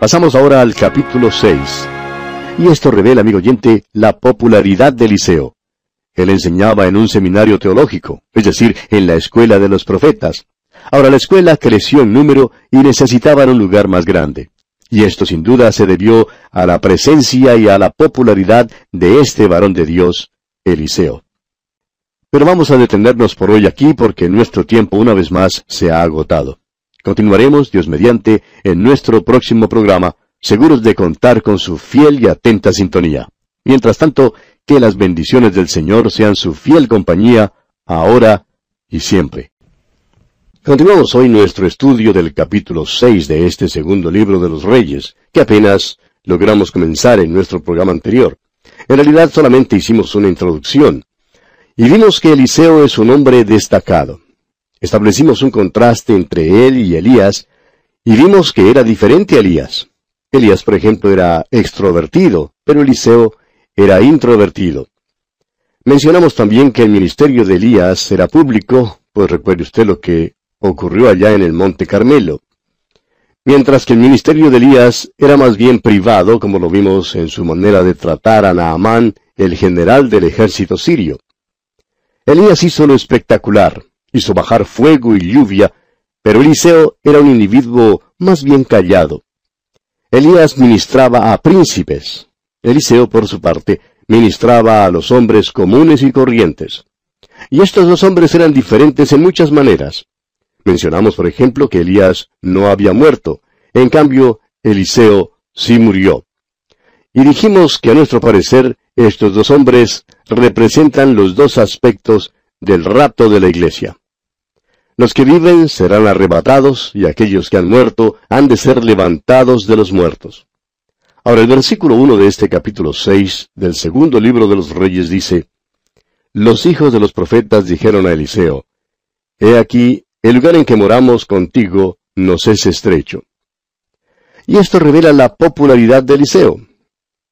Pasamos ahora al capítulo 6. Y esto revela, amigo oyente, la popularidad de Eliseo. Él enseñaba en un seminario teológico, es decir, en la escuela de los profetas. Ahora la escuela creció en número y necesitaban un lugar más grande. Y esto sin duda se debió a la presencia y a la popularidad de este varón de Dios, Eliseo. Pero vamos a detenernos por hoy aquí porque nuestro tiempo una vez más se ha agotado. Continuaremos, Dios mediante, en nuestro próximo programa, seguros de contar con su fiel y atenta sintonía. Mientras tanto, que las bendiciones del Señor sean su fiel compañía, ahora y siempre. Continuamos hoy nuestro estudio del capítulo 6 de este segundo libro de los Reyes, que apenas logramos comenzar en nuestro programa anterior. En realidad solamente hicimos una introducción. Y vimos que Eliseo es un hombre destacado. Establecimos un contraste entre él y Elías, y vimos que era diferente a Elías. Elías, por ejemplo, era extrovertido, pero Eliseo era introvertido. Mencionamos también que el ministerio de Elías era público, pues recuerde usted lo que ocurrió allá en el Monte Carmelo. Mientras que el ministerio de Elías era más bien privado, como lo vimos en su manera de tratar a Naamán, el general del ejército sirio. Elías hizo lo espectacular, hizo bajar fuego y lluvia, pero Eliseo era un individuo más bien callado. Elías ministraba a príncipes. Eliseo, por su parte, ministraba a los hombres comunes y corrientes. Y estos dos hombres eran diferentes en muchas maneras. Mencionamos, por ejemplo, que Elías no había muerto, en cambio, Eliseo sí murió. Y dijimos que a nuestro parecer estos dos hombres representan los dos aspectos del rapto de la iglesia. Los que viven serán arrebatados y aquellos que han muerto han de ser levantados de los muertos. Ahora el versículo 1 de este capítulo 6 del segundo libro de los reyes dice, Los hijos de los profetas dijeron a Eliseo, He aquí, el lugar en que moramos contigo nos es estrecho. Y esto revela la popularidad de Eliseo.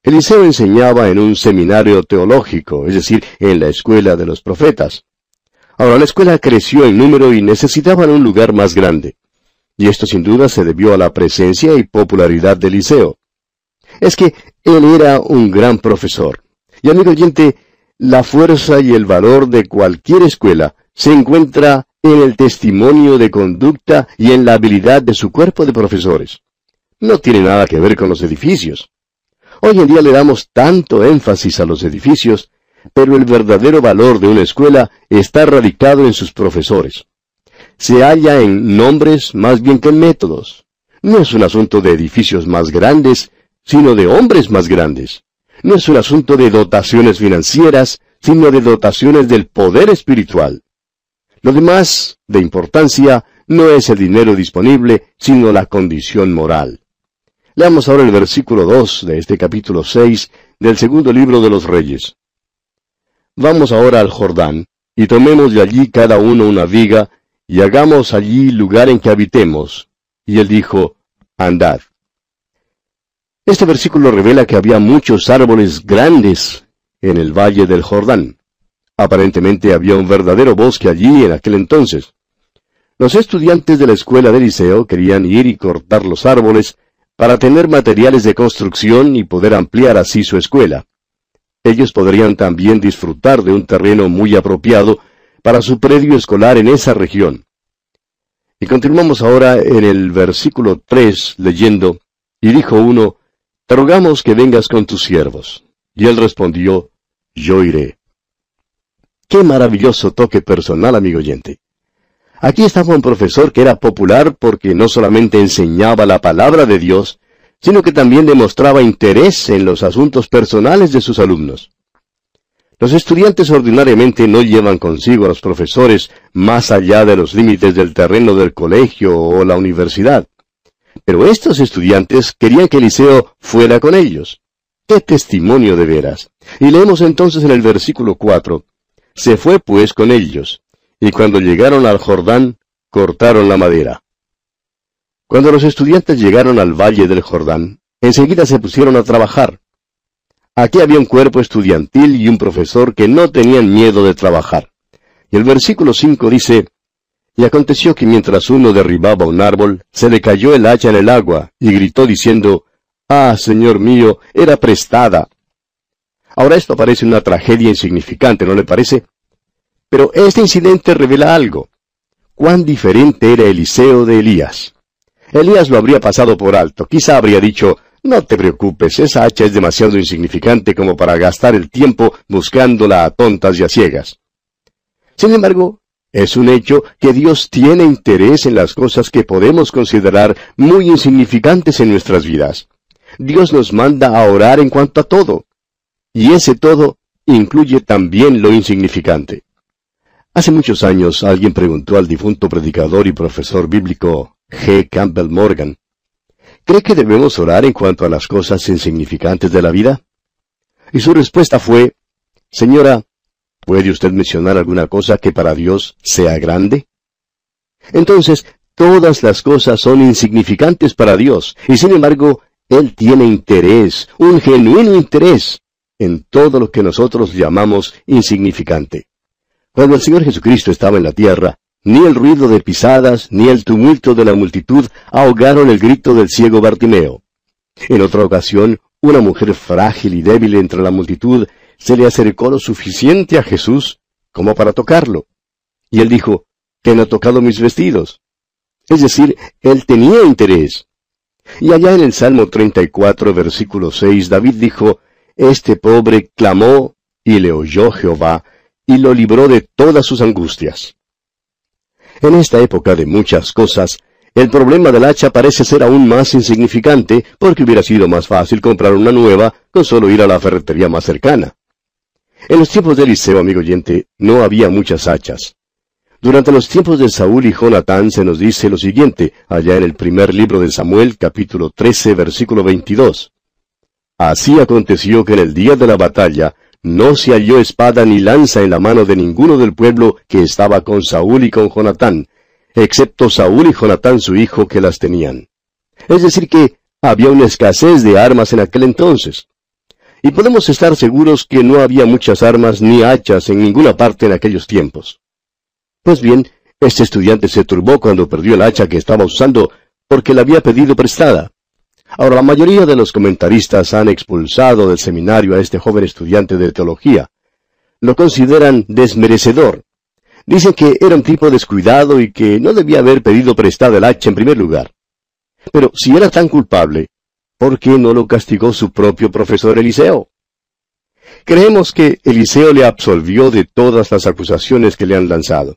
Eliseo enseñaba en un seminario teológico, es decir, en la escuela de los profetas. Ahora la escuela creció en número y necesitaban un lugar más grande. Y esto sin duda se debió a la presencia y popularidad de Eliseo. Es que él era un gran profesor. Y amigo oyente, la fuerza y el valor de cualquier escuela se encuentra en el testimonio de conducta y en la habilidad de su cuerpo de profesores. No tiene nada que ver con los edificios. Hoy en día le damos tanto énfasis a los edificios pero el verdadero valor de una escuela está radicado en sus profesores. Se halla en nombres más bien que en métodos. No es un asunto de edificios más grandes, sino de hombres más grandes. No es un asunto de dotaciones financieras, sino de dotaciones del poder espiritual. Lo demás, de importancia, no es el dinero disponible, sino la condición moral. Leamos ahora el versículo 2 de este capítulo 6 del segundo libro de los Reyes. Vamos ahora al Jordán, y tomemos de allí cada uno una viga, y hagamos allí lugar en que habitemos. Y él dijo, Andad. Este versículo revela que había muchos árboles grandes en el valle del Jordán. Aparentemente había un verdadero bosque allí en aquel entonces. Los estudiantes de la escuela de Liceo querían ir y cortar los árboles para tener materiales de construcción y poder ampliar así su escuela ellos podrían también disfrutar de un terreno muy apropiado para su predio escolar en esa región. Y continuamos ahora en el versículo 3 leyendo, y dijo uno, Te rogamos que vengas con tus siervos. Y él respondió, Yo iré. Qué maravilloso toque personal, amigo oyente. Aquí estaba un profesor que era popular porque no solamente enseñaba la palabra de Dios, sino que también demostraba interés en los asuntos personales de sus alumnos. Los estudiantes ordinariamente no llevan consigo a los profesores más allá de los límites del terreno del colegio o la universidad. Pero estos estudiantes querían que Eliseo fuera con ellos. ¡Qué testimonio de veras! Y leemos entonces en el versículo 4, Se fue pues con ellos, y cuando llegaron al Jordán, cortaron la madera. Cuando los estudiantes llegaron al valle del Jordán, enseguida se pusieron a trabajar. Aquí había un cuerpo estudiantil y un profesor que no tenían miedo de trabajar. Y el versículo 5 dice, Y aconteció que mientras uno derribaba un árbol, se le cayó el hacha en el agua, y gritó diciendo, Ah, Señor mío, era prestada. Ahora esto parece una tragedia insignificante, ¿no le parece? Pero este incidente revela algo. Cuán diferente era Eliseo de Elías. Elías lo habría pasado por alto. Quizá habría dicho, no te preocupes, esa hacha es demasiado insignificante como para gastar el tiempo buscándola a tontas y a ciegas. Sin embargo, es un hecho que Dios tiene interés en las cosas que podemos considerar muy insignificantes en nuestras vidas. Dios nos manda a orar en cuanto a todo. Y ese todo incluye también lo insignificante. Hace muchos años alguien preguntó al difunto predicador y profesor bíblico G. Campbell Morgan, ¿cree que debemos orar en cuanto a las cosas insignificantes de la vida? Y su respuesta fue, Señora, ¿puede usted mencionar alguna cosa que para Dios sea grande? Entonces, todas las cosas son insignificantes para Dios, y sin embargo, Él tiene interés, un genuino interés, en todo lo que nosotros llamamos insignificante. Cuando el Señor Jesucristo estaba en la tierra, ni el ruido de pisadas, ni el tumulto de la multitud ahogaron el grito del ciego Bartimeo. En otra ocasión, una mujer frágil y débil entre la multitud se le acercó lo suficiente a Jesús como para tocarlo. Y él dijo, ¿quién ha tocado mis vestidos? Es decir, él tenía interés. Y allá en el Salmo 34, versículo 6, David dijo, Este pobre clamó, y le oyó Jehová, y lo libró de todas sus angustias. En esta época de muchas cosas, el problema del hacha parece ser aún más insignificante porque hubiera sido más fácil comprar una nueva con solo ir a la ferretería más cercana. En los tiempos de Eliseo, amigo oyente, no había muchas hachas. Durante los tiempos de Saúl y Jonatán se nos dice lo siguiente, allá en el primer libro de Samuel, capítulo 13, versículo 22. Así aconteció que en el día de la batalla, no se halló espada ni lanza en la mano de ninguno del pueblo que estaba con Saúl y con Jonatán, excepto Saúl y Jonatán su hijo que las tenían. Es decir que había una escasez de armas en aquel entonces. Y podemos estar seguros que no había muchas armas ni hachas en ninguna parte en aquellos tiempos. Pues bien, este estudiante se turbó cuando perdió el hacha que estaba usando porque la había pedido prestada. Ahora, la mayoría de los comentaristas han expulsado del seminario a este joven estudiante de teología. Lo consideran desmerecedor. Dicen que era un tipo descuidado y que no debía haber pedido prestado el hacha en primer lugar. Pero si era tan culpable, ¿por qué no lo castigó su propio profesor Eliseo? Creemos que Eliseo le absolvió de todas las acusaciones que le han lanzado.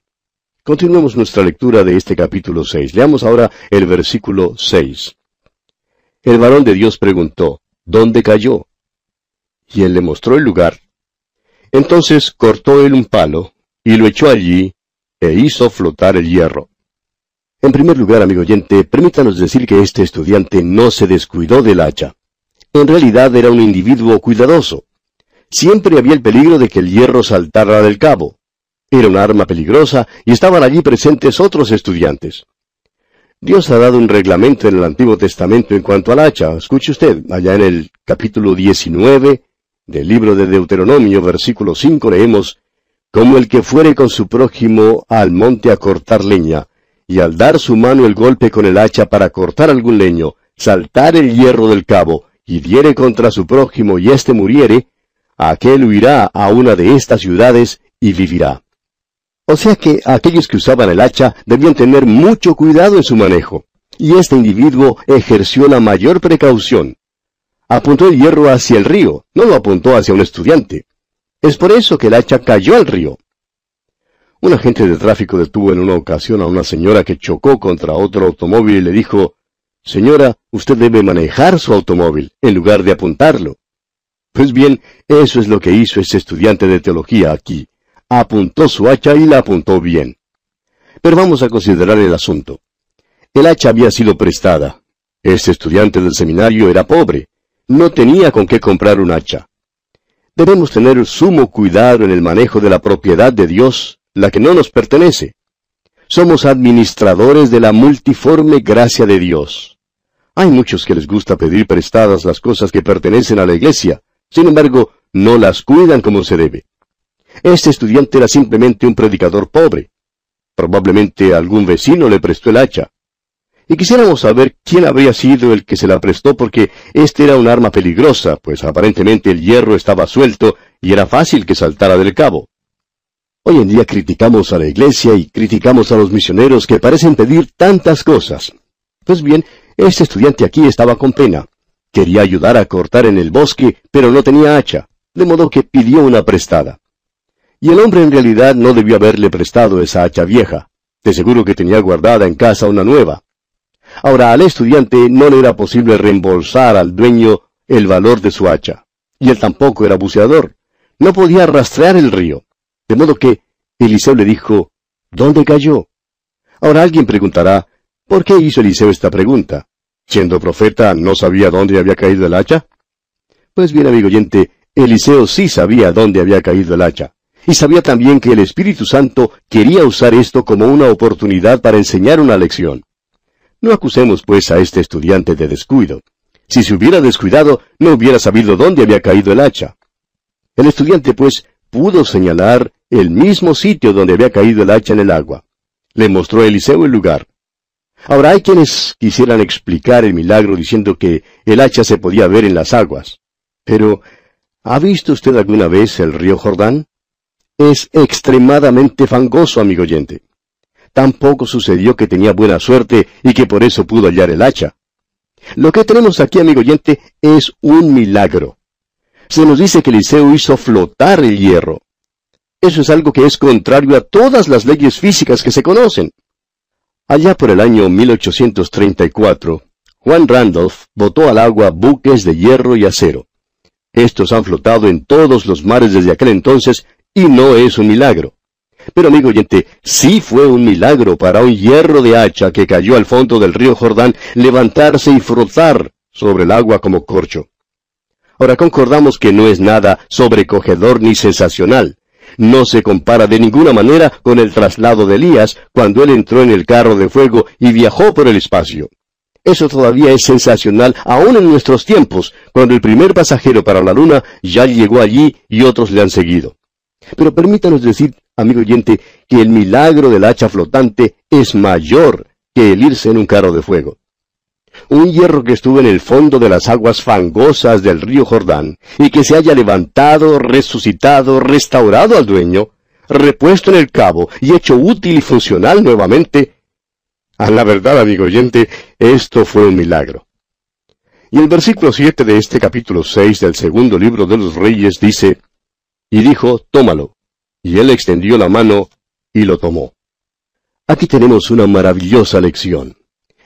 Continuemos nuestra lectura de este capítulo 6. Leamos ahora el versículo 6. El varón de Dios preguntó, ¿dónde cayó? Y él le mostró el lugar. Entonces cortó él un palo, y lo echó allí, e hizo flotar el hierro. En primer lugar, amigo oyente, permítanos decir que este estudiante no se descuidó del hacha. En realidad era un individuo cuidadoso. Siempre había el peligro de que el hierro saltara del cabo. Era un arma peligrosa y estaban allí presentes otros estudiantes. Dios ha dado un reglamento en el Antiguo Testamento en cuanto al hacha. Escuche usted, allá en el capítulo 19 del libro de Deuteronomio, versículo 5, leemos, Como el que fuere con su prójimo al monte a cortar leña, y al dar su mano el golpe con el hacha para cortar algún leño, saltar el hierro del cabo, y diere contra su prójimo y éste muriere, aquel huirá a una de estas ciudades y vivirá. O sea que aquellos que usaban el hacha debían tener mucho cuidado en su manejo. Y este individuo ejerció la mayor precaución. Apuntó el hierro hacia el río, no lo apuntó hacia un estudiante. Es por eso que el hacha cayó al río. Un agente de tráfico detuvo en una ocasión a una señora que chocó contra otro automóvil y le dijo, Señora, usted debe manejar su automóvil en lugar de apuntarlo. Pues bien, eso es lo que hizo este estudiante de teología aquí apuntó su hacha y la apuntó bien. Pero vamos a considerar el asunto. El hacha había sido prestada. Este estudiante del seminario era pobre. No tenía con qué comprar un hacha. Debemos tener sumo cuidado en el manejo de la propiedad de Dios, la que no nos pertenece. Somos administradores de la multiforme gracia de Dios. Hay muchos que les gusta pedir prestadas las cosas que pertenecen a la iglesia, sin embargo, no las cuidan como se debe. Este estudiante era simplemente un predicador pobre. Probablemente algún vecino le prestó el hacha. Y quisiéramos saber quién habría sido el que se la prestó porque este era un arma peligrosa, pues aparentemente el hierro estaba suelto y era fácil que saltara del cabo. Hoy en día criticamos a la iglesia y criticamos a los misioneros que parecen pedir tantas cosas. Pues bien, este estudiante aquí estaba con pena. Quería ayudar a cortar en el bosque, pero no tenía hacha, de modo que pidió una prestada. Y el hombre en realidad no debió haberle prestado esa hacha vieja. De seguro que tenía guardada en casa una nueva. Ahora, al estudiante no le era posible reembolsar al dueño el valor de su hacha. Y él tampoco era buceador. No podía rastrear el río. De modo que Eliseo le dijo, ¿Dónde cayó? Ahora alguien preguntará, ¿por qué hizo Eliseo esta pregunta? Siendo profeta, ¿no sabía dónde había caído el hacha? Pues bien, amigo oyente, Eliseo sí sabía dónde había caído el hacha. Y sabía también que el Espíritu Santo quería usar esto como una oportunidad para enseñar una lección. No acusemos, pues, a este estudiante de descuido. Si se hubiera descuidado, no hubiera sabido dónde había caído el hacha. El estudiante, pues, pudo señalar el mismo sitio donde había caído el hacha en el agua. Le mostró a Eliseo el lugar. Ahora hay quienes quisieran explicar el milagro diciendo que el hacha se podía ver en las aguas. Pero, ¿ha visto usted alguna vez el río Jordán? Es extremadamente fangoso, amigo oyente. Tampoco sucedió que tenía buena suerte y que por eso pudo hallar el hacha. Lo que tenemos aquí, amigo oyente, es un milagro. Se nos dice que Eliseo hizo flotar el hierro. Eso es algo que es contrario a todas las leyes físicas que se conocen. Allá por el año 1834, Juan Randolph botó al agua buques de hierro y acero. Estos han flotado en todos los mares desde aquel entonces y no es un milagro. Pero amigo oyente, sí fue un milagro para un hierro de hacha que cayó al fondo del río Jordán levantarse y frotar sobre el agua como corcho. Ahora concordamos que no es nada sobrecogedor ni sensacional. No se compara de ninguna manera con el traslado de Elías cuando él entró en el carro de fuego y viajó por el espacio. Eso todavía es sensacional aún en nuestros tiempos, cuando el primer pasajero para la luna ya llegó allí y otros le han seguido. Pero permítanos decir amigo oyente, que el milagro del hacha flotante es mayor que el irse en un carro de fuego. Un hierro que estuvo en el fondo de las aguas fangosas del río Jordán, y que se haya levantado, resucitado, restaurado al dueño, repuesto en el cabo y hecho útil y funcional nuevamente. A la verdad, amigo oyente, esto fue un milagro. Y el versículo 7 de este capítulo 6 del segundo libro de los Reyes dice, Y dijo, tómalo, y él extendió la mano y lo tomó. Aquí tenemos una maravillosa lección.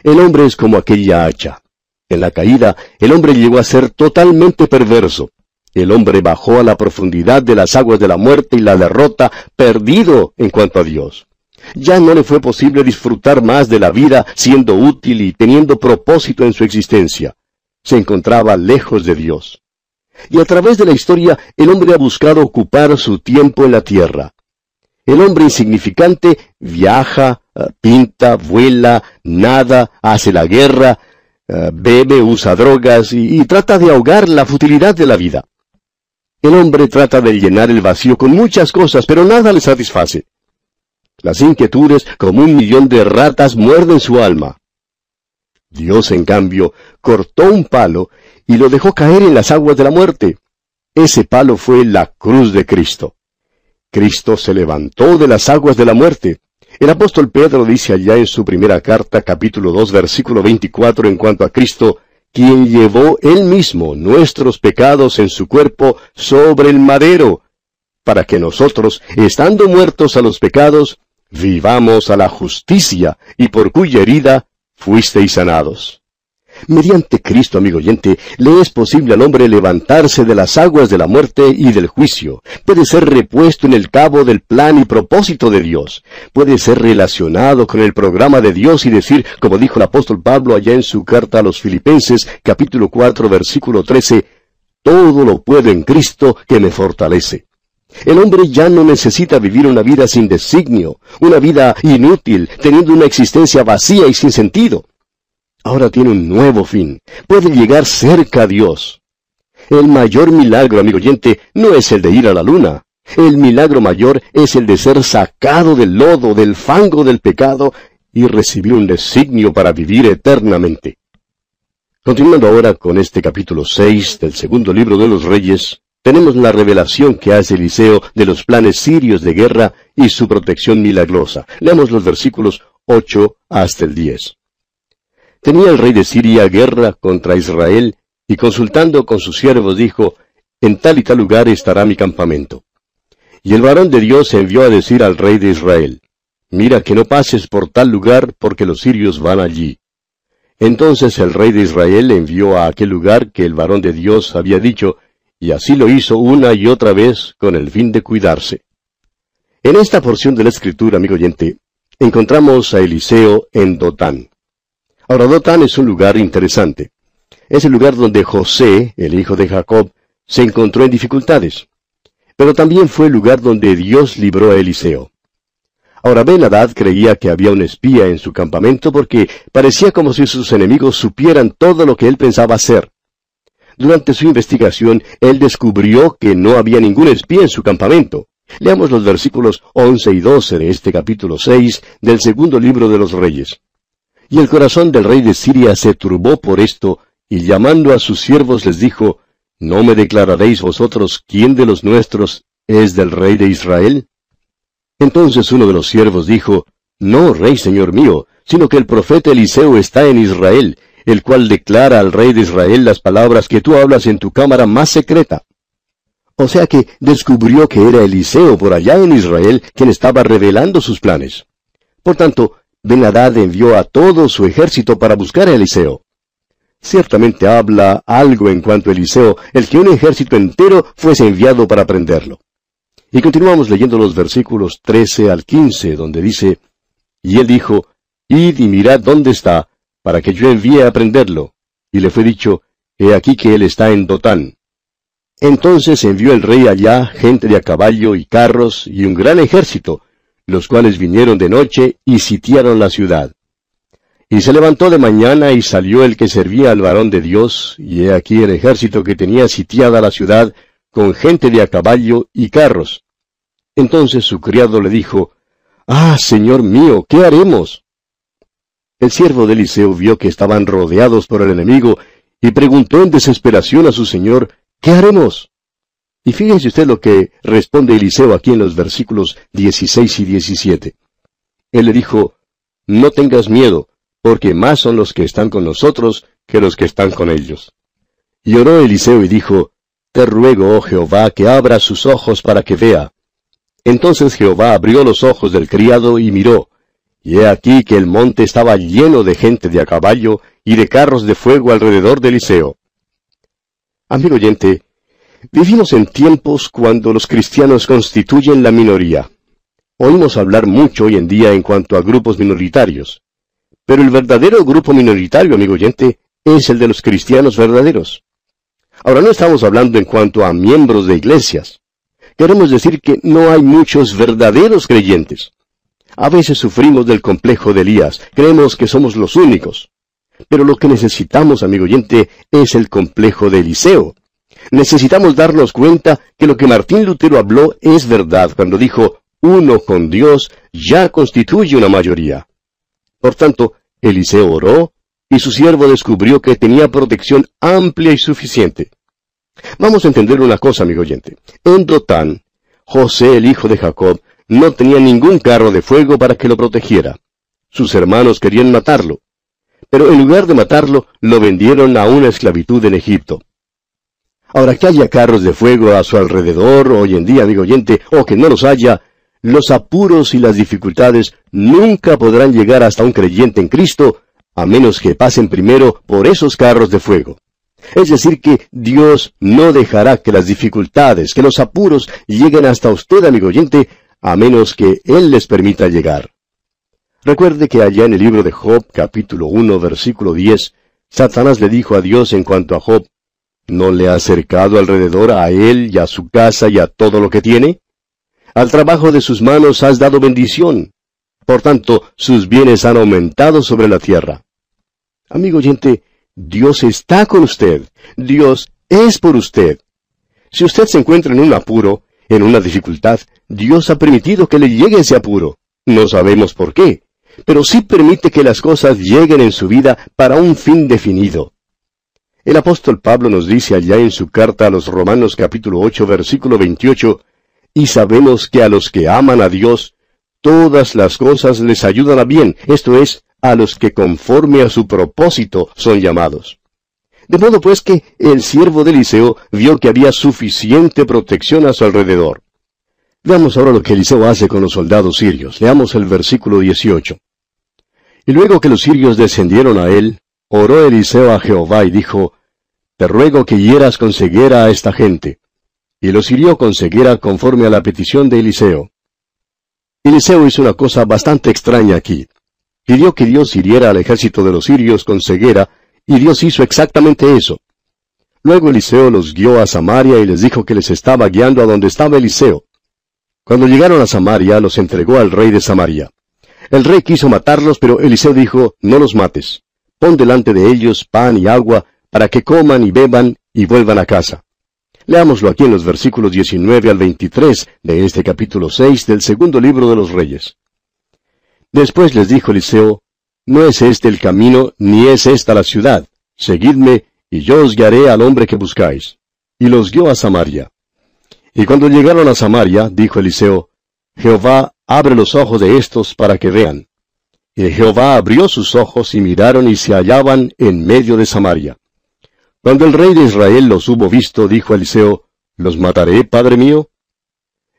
El hombre es como aquella hacha. En la caída, el hombre llegó a ser totalmente perverso. El hombre bajó a la profundidad de las aguas de la muerte y la derrota, perdido en cuanto a Dios. Ya no le fue posible disfrutar más de la vida siendo útil y teniendo propósito en su existencia. Se encontraba lejos de Dios. Y a través de la historia el hombre ha buscado ocupar su tiempo en la tierra. El hombre insignificante viaja, eh, pinta, vuela, nada, hace la guerra, eh, bebe, usa drogas y, y trata de ahogar la futilidad de la vida. El hombre trata de llenar el vacío con muchas cosas, pero nada le satisface. Las inquietudes, como un millón de ratas, muerden su alma. Dios, en cambio, cortó un palo y lo dejó caer en las aguas de la muerte. Ese palo fue la cruz de Cristo. Cristo se levantó de las aguas de la muerte. El apóstol Pedro dice allá en su primera carta, capítulo 2, versículo 24, en cuanto a Cristo, quien llevó él mismo nuestros pecados en su cuerpo sobre el madero, para que nosotros, estando muertos a los pecados, vivamos a la justicia, y por cuya herida fuisteis sanados. Mediante Cristo, amigo oyente, le es posible al hombre levantarse de las aguas de la muerte y del juicio. Puede ser repuesto en el cabo del plan y propósito de Dios. Puede ser relacionado con el programa de Dios y decir, como dijo el apóstol Pablo allá en su carta a los Filipenses, capítulo 4, versículo 13, todo lo puedo en Cristo que me fortalece. El hombre ya no necesita vivir una vida sin designio, una vida inútil, teniendo una existencia vacía y sin sentido ahora tiene un nuevo fin. Puede llegar cerca a Dios. El mayor milagro, amigo oyente, no es el de ir a la luna. El milagro mayor es el de ser sacado del lodo, del fango del pecado, y recibir un designio para vivir eternamente. Continuando ahora con este capítulo 6 del segundo libro de los Reyes, tenemos la revelación que hace Eliseo de los planes sirios de guerra y su protección milagrosa. Leamos los versículos 8 hasta el 10. Tenía el rey de Siria guerra contra Israel, y consultando con sus siervos dijo, En tal y tal lugar estará mi campamento. Y el varón de Dios envió a decir al rey de Israel, Mira que no pases por tal lugar, porque los sirios van allí. Entonces el rey de Israel envió a aquel lugar que el varón de Dios había dicho, y así lo hizo una y otra vez con el fin de cuidarse. En esta porción de la escritura, amigo oyente, encontramos a Eliseo en Dotán. Ahora, Dotán es un lugar interesante. Es el lugar donde José, el hijo de Jacob, se encontró en dificultades. Pero también fue el lugar donde Dios libró a Eliseo. Ahora Ben Hadad creía que había un espía en su campamento porque parecía como si sus enemigos supieran todo lo que él pensaba hacer. Durante su investigación, él descubrió que no había ningún espía en su campamento. Leamos los versículos 11 y 12 de este capítulo 6 del segundo libro de los Reyes. Y el corazón del rey de Siria se turbó por esto, y llamando a sus siervos les dijo, ¿No me declararéis vosotros quién de los nuestros es del rey de Israel? Entonces uno de los siervos dijo, No, rey señor mío, sino que el profeta Eliseo está en Israel, el cual declara al rey de Israel las palabras que tú hablas en tu cámara más secreta. O sea que descubrió que era Eliseo por allá en Israel quien estaba revelando sus planes. Por tanto, Ben-Hadad envió a todo su ejército para buscar a Eliseo. Ciertamente habla algo en cuanto a Eliseo, el que un ejército entero fuese enviado para prenderlo. Y continuamos leyendo los versículos 13 al 15, donde dice, Y él dijo, Id y mirad dónde está, para que yo envíe a prenderlo. Y le fue dicho, He aquí que él está en Dotán. Entonces envió el rey allá gente de a caballo y carros y un gran ejército, los cuales vinieron de noche y sitiaron la ciudad. Y se levantó de mañana y salió el que servía al varón de Dios, y he aquí el ejército que tenía sitiada la ciudad, con gente de a caballo y carros. Entonces su criado le dijo, Ah, señor mío, ¿qué haremos? El siervo de Eliseo vio que estaban rodeados por el enemigo y preguntó en desesperación a su señor, ¿qué haremos? Y fíjense usted lo que responde Eliseo aquí en los versículos 16 y 17. Él le dijo, No tengas miedo, porque más son los que están con nosotros que los que están con ellos. Y oró Eliseo y dijo, te ruego, oh Jehová, que abra sus ojos para que vea. Entonces Jehová abrió los ojos del criado y miró, y he aquí que el monte estaba lleno de gente de a caballo y de carros de fuego alrededor de Eliseo. Amigo oyente, vivimos en tiempos cuando los cristianos constituyen la minoría. Oímos hablar mucho hoy en día en cuanto a grupos minoritarios. Pero el verdadero grupo minoritario, amigo oyente, es el de los cristianos verdaderos. Ahora no estamos hablando en cuanto a miembros de iglesias. Queremos decir que no hay muchos verdaderos creyentes. A veces sufrimos del complejo de Elías, creemos que somos los únicos. Pero lo que necesitamos, amigo oyente, es el complejo de Eliseo. Necesitamos darnos cuenta que lo que Martín Lutero habló es verdad cuando dijo, uno con Dios ya constituye una mayoría. Por tanto, Eliseo oró, y su siervo descubrió que tenía protección amplia y suficiente. Vamos a entender una cosa, amigo oyente. En Dotán, José, el hijo de Jacob, no tenía ningún carro de fuego para que lo protegiera. Sus hermanos querían matarlo. Pero en lugar de matarlo, lo vendieron a una esclavitud en Egipto. Ahora que haya carros de fuego a su alrededor hoy en día, amigo oyente, o que no los haya, los apuros y las dificultades nunca podrán llegar hasta un creyente en Cristo a menos que pasen primero por esos carros de fuego. Es decir, que Dios no dejará que las dificultades, que los apuros lleguen hasta usted, amigo oyente, a menos que Él les permita llegar. Recuerde que allá en el libro de Job, capítulo 1, versículo 10, Satanás le dijo a Dios en cuanto a Job, ¿no le ha acercado alrededor a él y a su casa y a todo lo que tiene? Al trabajo de sus manos has dado bendición, por tanto, sus bienes han aumentado sobre la tierra. Amigo oyente, Dios está con usted. Dios es por usted. Si usted se encuentra en un apuro, En una dificultad, Dios ha permitido que le llegue ese apuro. No sabemos por qué, pero sí permite que las cosas lleguen en su vida para un fin definido. El apóstol Pablo nos dice allá en su carta a los Romanos capítulo 8 versículo 28, y sabemos que a los que aman a Dios, todas las cosas les ayudan a bien, esto es, a los que conforme a su propósito son llamados. De modo pues que el siervo de Eliseo vio que había suficiente protección a su alrededor. Veamos ahora lo que Eliseo hace con los soldados sirios. Leamos el versículo 18. Y luego que los sirios descendieron a él, oró Eliseo a Jehová y dijo, Te ruego que hieras con ceguera a esta gente. Y los hirió con ceguera conforme a la petición de Eliseo. Eliseo hizo una cosa bastante extraña aquí. Pidió que Dios hiriera al ejército de los sirios con ceguera, y Dios hizo exactamente eso. Luego Eliseo los guió a Samaria y les dijo que les estaba guiando a donde estaba Eliseo. Cuando llegaron a Samaria, los entregó al rey de Samaria. El rey quiso matarlos, pero Eliseo dijo, no los mates. Pon delante de ellos pan y agua, para que coman y beban y vuelvan a casa. Leámoslo aquí en los versículos 19 al 23 de este capítulo 6 del segundo libro de los Reyes. Después les dijo Eliseo, No es este el camino, ni es esta la ciudad. Seguidme, y yo os guiaré al hombre que buscáis. Y los guió a Samaria. Y cuando llegaron a Samaria, dijo Eliseo, Jehová abre los ojos de estos para que vean. Y Jehová abrió sus ojos y miraron y se hallaban en medio de Samaria. Cuando el rey de Israel los hubo visto, dijo Eliseo, ¿Los mataré, padre mío?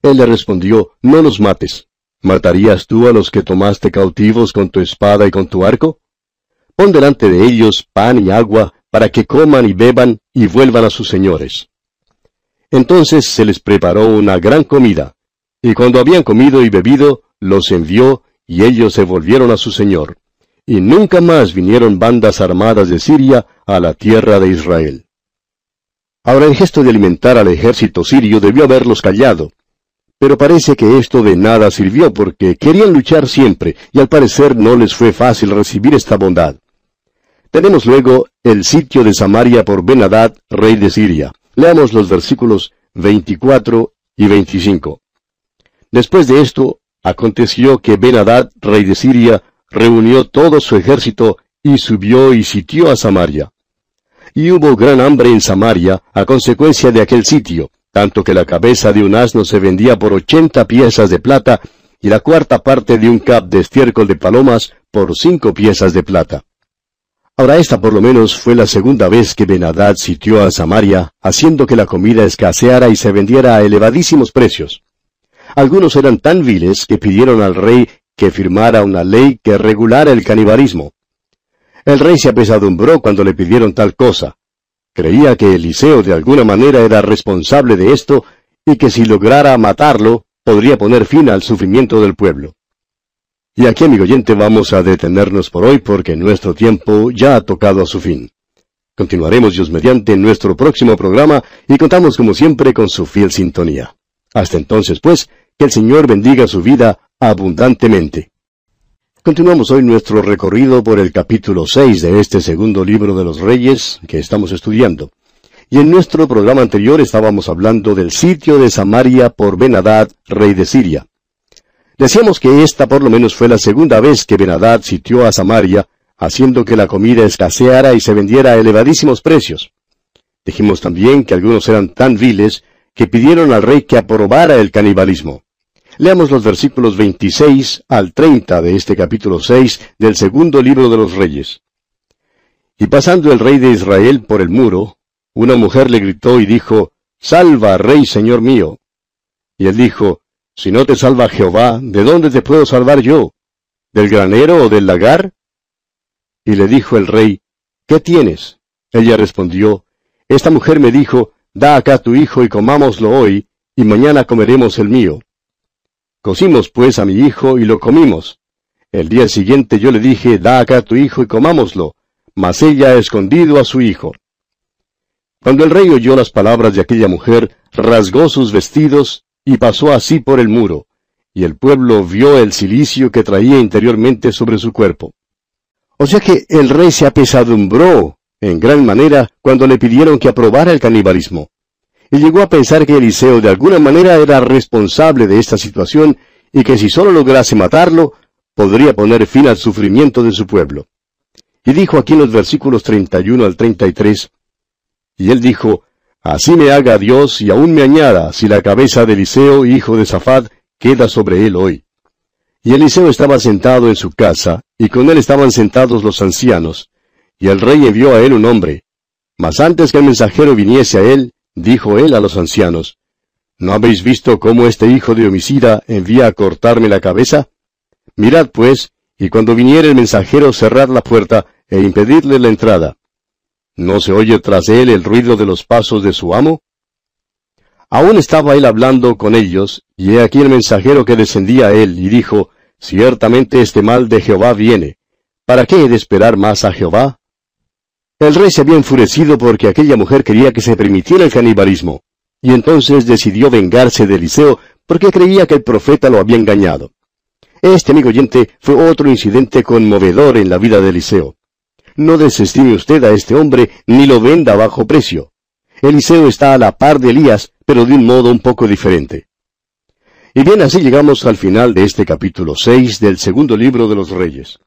Él le respondió, No los mates. ¿Matarías tú a los que tomaste cautivos con tu espada y con tu arco? Pon delante de ellos pan y agua, para que coman y beban y vuelvan a sus señores. Entonces se les preparó una gran comida, y cuando habían comido y bebido, los envió, y ellos se volvieron a su señor y nunca más vinieron bandas armadas de Siria a la tierra de Israel. Ahora el gesto de alimentar al ejército sirio debió haberlos callado, pero parece que esto de nada sirvió porque querían luchar siempre y al parecer no les fue fácil recibir esta bondad. Tenemos luego el sitio de Samaria por Benadad, rey de Siria. Leamos los versículos 24 y 25. Después de esto, aconteció que Benadad, rey de Siria, reunió todo su ejército y subió y sitió a Samaria. Y hubo gran hambre en Samaria a consecuencia de aquel sitio, tanto que la cabeza de un asno se vendía por ochenta piezas de plata, y la cuarta parte de un cap de estiércol de palomas por cinco piezas de plata. Ahora esta por lo menos fue la segunda vez que Benadad sitió a Samaria, haciendo que la comida escaseara y se vendiera a elevadísimos precios. Algunos eran tan viles que pidieron al rey que firmara una ley que regulara el canibalismo. El rey se apesadumbró cuando le pidieron tal cosa. Creía que Eliseo de alguna manera era responsable de esto y que si lograra matarlo, podría poner fin al sufrimiento del pueblo. Y aquí, amigo oyente, vamos a detenernos por hoy porque nuestro tiempo ya ha tocado a su fin. Continuaremos Dios mediante en nuestro próximo programa y contamos como siempre con su fiel sintonía. Hasta entonces, pues, que el Señor bendiga su vida abundantemente. Continuamos hoy nuestro recorrido por el capítulo 6 de este segundo libro de los Reyes que estamos estudiando. Y en nuestro programa anterior estábamos hablando del sitio de Samaria por Benadad, rey de Siria. Decíamos que esta por lo menos fue la segunda vez que Benadad sitió a Samaria, haciendo que la comida escaseara y se vendiera a elevadísimos precios. Dijimos también que algunos eran tan viles que pidieron al rey que aprobara el canibalismo. Leamos los versículos 26 al 30 de este capítulo 6 del segundo libro de los Reyes. Y pasando el rey de Israel por el muro, una mujer le gritó y dijo, Salva, rey señor mío. Y él dijo, Si no te salva Jehová, ¿de dónde te puedo salvar yo? ¿Del granero o del lagar? Y le dijo el rey, ¿qué tienes? Ella respondió, Esta mujer me dijo, Da acá tu hijo y comámoslo hoy, y mañana comeremos el mío. Cocimos pues a mi hijo y lo comimos. El día siguiente yo le dije, da acá tu hijo y comámoslo, mas ella ha escondido a su hijo. Cuando el rey oyó las palabras de aquella mujer, rasgó sus vestidos y pasó así por el muro, y el pueblo vio el cilicio que traía interiormente sobre su cuerpo. O sea que el rey se apesadumbró en gran manera cuando le pidieron que aprobara el canibalismo. y llegó a pensar que Eliseo de alguna manera era responsable de esta situación y que si solo lograse matarlo, podría poner fin al sufrimiento de su pueblo. Y dijo aquí en los versículos 31 al 33, y él dijo, Así me haga Dios y aún me añada si la cabeza de Eliseo, hijo de Safad, queda sobre él hoy. Y Eliseo estaba sentado en su casa, y con él estaban sentados los ancianos, y el rey envió a él un hombre. Mas antes que el mensajero viniese a él, dijo él a los ancianos, ¿No habéis visto cómo este hijo de homicida envía a cortarme la cabeza? Mirad pues, y cuando viniere el mensajero cerrad la puerta e impedirle la entrada. ¿No se oye tras él el ruido de los pasos de su amo? Aún estaba él hablando con ellos, y he aquí el mensajero que descendía a él, y dijo, Ciertamente este mal de Jehová viene. ¿Para qué he de esperar más a Jehová? El rey se había enfurecido porque aquella mujer quería que se permitiera el canibalismo, y entonces decidió vengarse de Eliseo porque creía que el profeta lo había engañado. Este amigo oyente fue otro incidente conmovedor en la vida de Eliseo. No desestime usted a este hombre ni lo venda a bajo precio. Eliseo está a la par de Elías, pero de un modo un poco diferente. Y bien, así llegamos al final de este capítulo 6 del segundo libro de los Reyes.